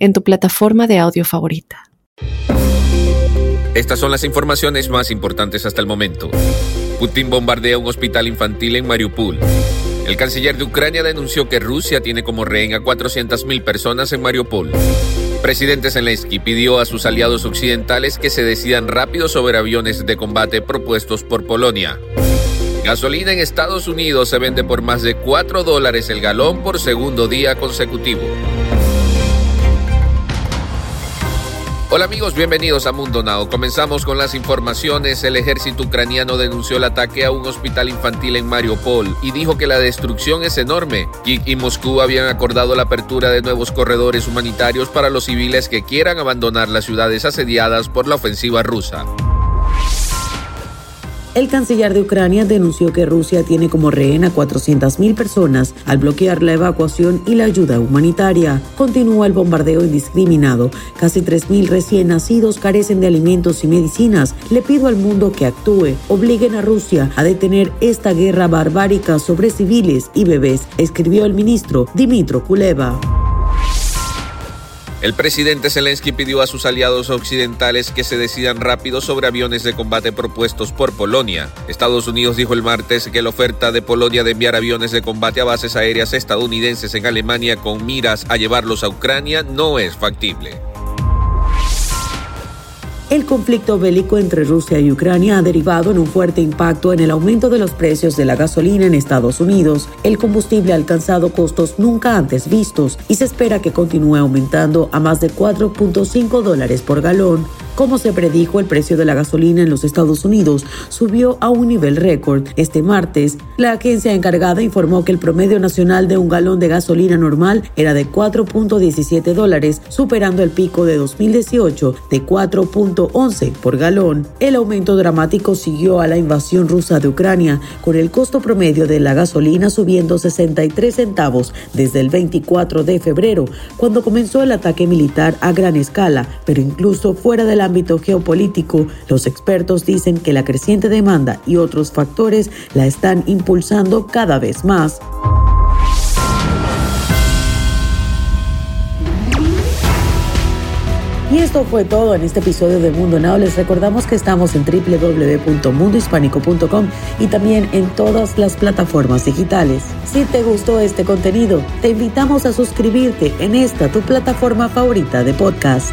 en tu plataforma de audio favorita. Estas son las informaciones más importantes hasta el momento. Putin bombardea un hospital infantil en Mariupol. El canciller de Ucrania denunció que Rusia tiene como rehén a 400.000 personas en Mariupol. Presidente Zelensky pidió a sus aliados occidentales que se decidan rápido sobre aviones de combate propuestos por Polonia. Gasolina en Estados Unidos se vende por más de 4 dólares el galón por segundo día consecutivo. Hola amigos, bienvenidos a Mundo Now. Comenzamos con las informaciones. El ejército ucraniano denunció el ataque a un hospital infantil en Mariupol y dijo que la destrucción es enorme. Kiev y Moscú habían acordado la apertura de nuevos corredores humanitarios para los civiles que quieran abandonar las ciudades asediadas por la ofensiva rusa. El canciller de Ucrania denunció que Rusia tiene como rehén a 400.000 personas al bloquear la evacuación y la ayuda humanitaria. Continúa el bombardeo indiscriminado. Casi 3.000 recién nacidos carecen de alimentos y medicinas. Le pido al mundo que actúe. Obliguen a Rusia a detener esta guerra barbárica sobre civiles y bebés, escribió el ministro Dimitro Kuleva. El presidente Zelensky pidió a sus aliados occidentales que se decidan rápido sobre aviones de combate propuestos por Polonia. Estados Unidos dijo el martes que la oferta de Polonia de enviar aviones de combate a bases aéreas estadounidenses en Alemania con miras a llevarlos a Ucrania no es factible. El conflicto bélico entre Rusia y Ucrania ha derivado en un fuerte impacto en el aumento de los precios de la gasolina en Estados Unidos. El combustible ha alcanzado costos nunca antes vistos y se espera que continúe aumentando a más de 4.5 dólares por galón. Como se predijo, el precio de la gasolina en los Estados Unidos subió a un nivel récord. Este martes, la agencia encargada informó que el promedio nacional de un galón de gasolina normal era de 4.17 dólares, superando el pico de 2018 de 4.11 por galón. El aumento dramático siguió a la invasión rusa de Ucrania, con el costo promedio de la gasolina subiendo 63 centavos desde el 24 de febrero, cuando comenzó el ataque militar a gran escala, pero incluso fuera de la ámbito geopolítico, los expertos dicen que la creciente demanda y otros factores la están impulsando cada vez más. Y esto fue todo en este episodio de Mundo Now. Les recordamos que estamos en www.mundohispánico.com y también en todas las plataformas digitales. Si te gustó este contenido, te invitamos a suscribirte en esta tu plataforma favorita de podcast.